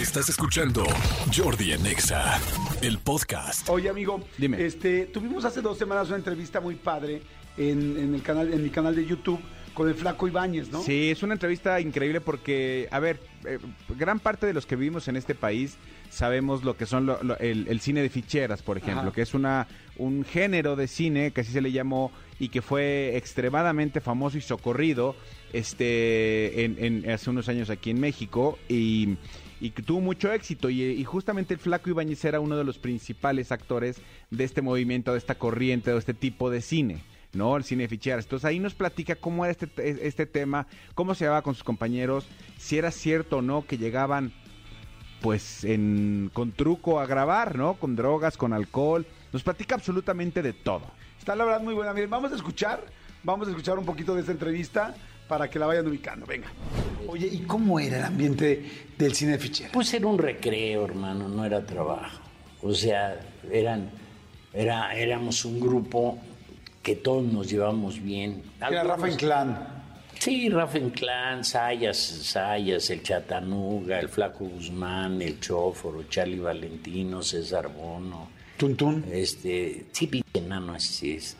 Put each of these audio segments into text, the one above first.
Estás escuchando Jordi en Exa, el podcast. Oye, amigo, Dime. Este, tuvimos hace dos semanas una entrevista muy padre en, en el canal, en mi canal de YouTube con el Flaco Ibáñez, ¿no? Sí, es una entrevista increíble porque, a ver, eh, gran parte de los que vivimos en este país sabemos lo que son lo- lo- el, el cine de ficheras, por ejemplo, Ajá. que es una un género de cine que así se le llamó y que fue extremadamente famoso y socorrido este en, en- hace unos años aquí en México y, y que tuvo mucho éxito y, y justamente el Flaco Ibáñez era uno de los principales actores de este movimiento, de esta corriente, de este tipo de cine. ¿No? El cine de ficheras. Entonces ahí nos platica cómo era este, te- este tema, cómo se llevaba con sus compañeros, si era cierto o no que llegaban pues en, con truco a grabar, ¿no? Con drogas, con alcohol. Nos platica absolutamente de todo. Está la verdad muy buena. Miren, vamos a escuchar, vamos a escuchar un poquito de esta entrevista para que la vayan ubicando. Venga. Oye, ¿y cómo era el ambiente del cine de ficheras? Pues era un recreo, hermano, no era trabajo. O sea, eran, era, éramos un grupo que todos nos llevamos bien. Era Rafa Inclán. Sí, Rafa Inclán, Sayas, Sayas, el Chatanuga, el Flaco Guzmán, el Chóforo, Charlie Valentino, César Bono. Tuntún. Este, sí, pinche enano así es.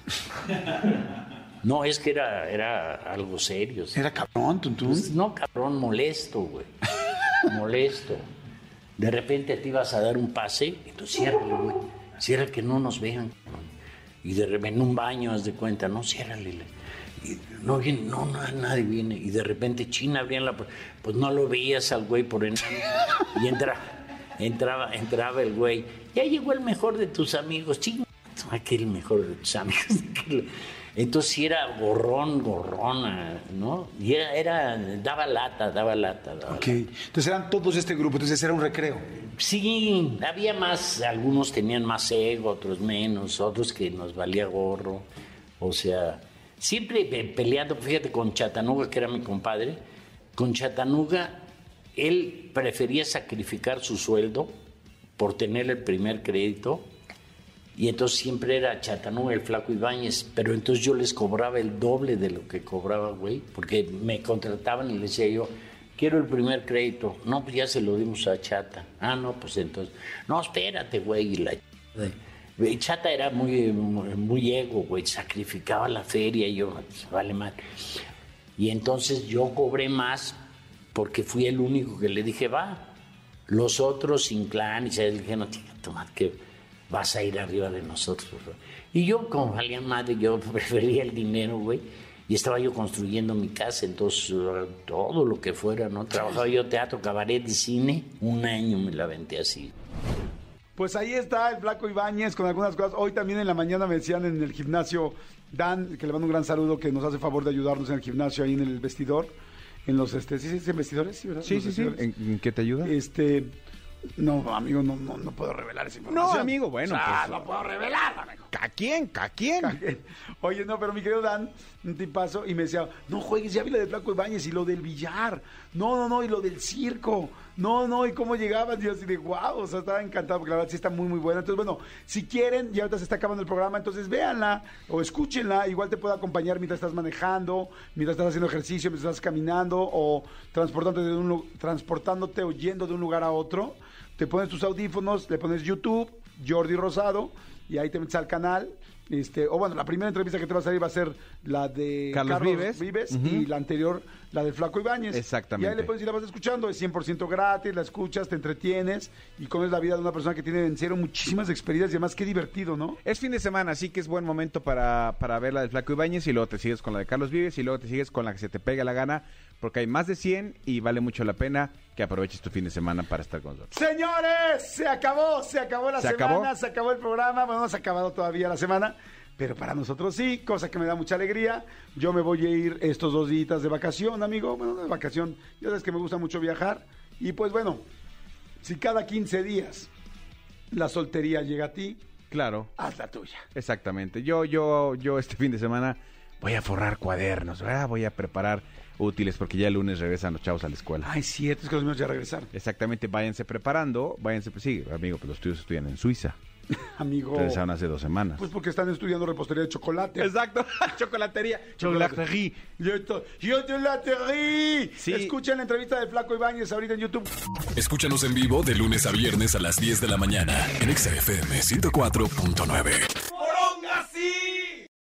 No, es que era, era algo serio. sí. Era cabrón, Tuntún. Pues, no, cabrón, molesto, güey. molesto. De repente te ibas a dar un pase, entonces ciérrale, güey. Cierra que no nos vean, cabrón. Y de repente en un baño, haz de cuenta, no, ciérrale. Y no no, no, nadie viene. Y de repente China abrían la puerta. Pues no lo veías al güey por enano. Y entra, entraba, entraba el güey. Ya llegó el mejor de tus amigos. Ching, aquel mejor de tus amigos. Entonces sí era gorrón, gorrona, ¿no? Y era, era, daba lata, daba lata. daba Ok. Entonces eran todos este grupo, entonces era un recreo. Sí, había más, algunos tenían más ego, otros menos, otros que nos valía gorro. O sea, siempre pe- peleando, fíjate, con Chatanuga, que era mi compadre, con Chatanuga, él prefería sacrificar su sueldo por tener el primer crédito. Y entonces siempre era Chatanuga, el flaco Ibáñez, pero entonces yo les cobraba el doble de lo que cobraba, güey, porque me contrataban y les decía yo, quiero el primer crédito. No, pues ya se lo dimos a Chata. Ah, no, pues entonces, no, espérate, güey. Y la Chata era muy, muy, ego, güey, sacrificaba la feria y yo, vale mal. Y entonces yo cobré más porque fui el único que le dije, va. Los otros, Inclán y se le dije, no, chica, toma, que vas a ir arriba de nosotros. bro". Y yo, como valía madre, yo prefería el dinero, güey. Y estaba yo construyendo mi casa, entonces eh, todo lo que fuera, ¿no? Trabajaba yo teatro, cabaret y cine. Un año me la aventé así. Pues ahí está el Flaco Ibáñez con algunas cosas. Hoy también en la mañana me decían en el gimnasio, Dan, que le mando un gran saludo, que nos hace favor de ayudarnos en el gimnasio, ahí en el vestidor. En los, este, ¿sí se dicen vestidores? Sí, ¿verdad? Sí, Los sí, sí. ¿En, en qué te ayuda? Este, no, amigo, no, no, no puedo revelar esa información. No, amigo, bueno, O sea, pues- no puedo revelar, amigo. ¿A quién? ¿A quién? Oye, no, pero mi querido Dan, un tipazo, y me decía, no juegues, ya vi lo de Flaco Ibáñez y lo del billar. No, no, no, y lo del circo. No, no, y cómo llegaban, y yo así de guau, o sea, estaba encantado, porque la verdad sí está muy, muy buena. Entonces, bueno, si quieren, ya ahorita se está acabando el programa, entonces véanla o escúchenla, igual te puede acompañar mientras estás manejando, mientras estás haciendo ejercicio, mientras estás caminando o transportándote, de un, transportándote yendo de un lugar a otro. Te pones tus audífonos, le pones YouTube, Jordi Rosado, y ahí te metes al canal. Este, o bueno, la primera entrevista que te va a salir va a ser la de Carlos Vives. Ujú. y la anterior, la del Flaco Ibáñez. Exactamente. Y ahí le puedes ir, la vas escuchando, es 100% gratis, la escuchas, te entretienes y conoces la vida de una persona que tiene en serio muchísimas experiencias y además qué divertido, ¿no? Es fin de semana, así que es buen momento para, para ver la del Flaco Ibáñez y luego te sigues con la de Carlos Vives y luego te sigues con la que se te pegue la gana, porque hay más de 100 y vale mucho la pena que aproveches tu fin de semana para estar con nosotros. Señores, se acabó, se acabó la ¿Se semana, acabó? se acabó el programa, bueno, no se ha acabado todavía la semana, pero para nosotros sí, cosa que me da mucha alegría. Yo me voy a ir estos dos días de vacación, amigo, bueno, no de vacación, ya sabes que me gusta mucho viajar, y pues bueno, si cada 15 días la soltería llega a ti, Claro, haz la tuya. exactamente. Yo, yo, yo este fin de semana voy a forrar cuadernos, ¿verdad? Voy a preparar útiles porque ya el lunes regresan los chavos a la escuela. Ay, cierto, es que los míos ya regresaron. Exactamente, váyanse preparando, váyanse, pues sí, amigo, pues los tuyos estudian en Suiza. amigo. Regresaron hace dos semanas. Pues porque están estudiando repostería de chocolate. Exacto, chocolatería. Chocolatería. Yo te, yo te la terrí. Sí. Escuchen la entrevista de Flaco Ibáñez ahorita en YouTube. Escúchanos en vivo de lunes a viernes a las 10 de la mañana en Exa FM 104.9.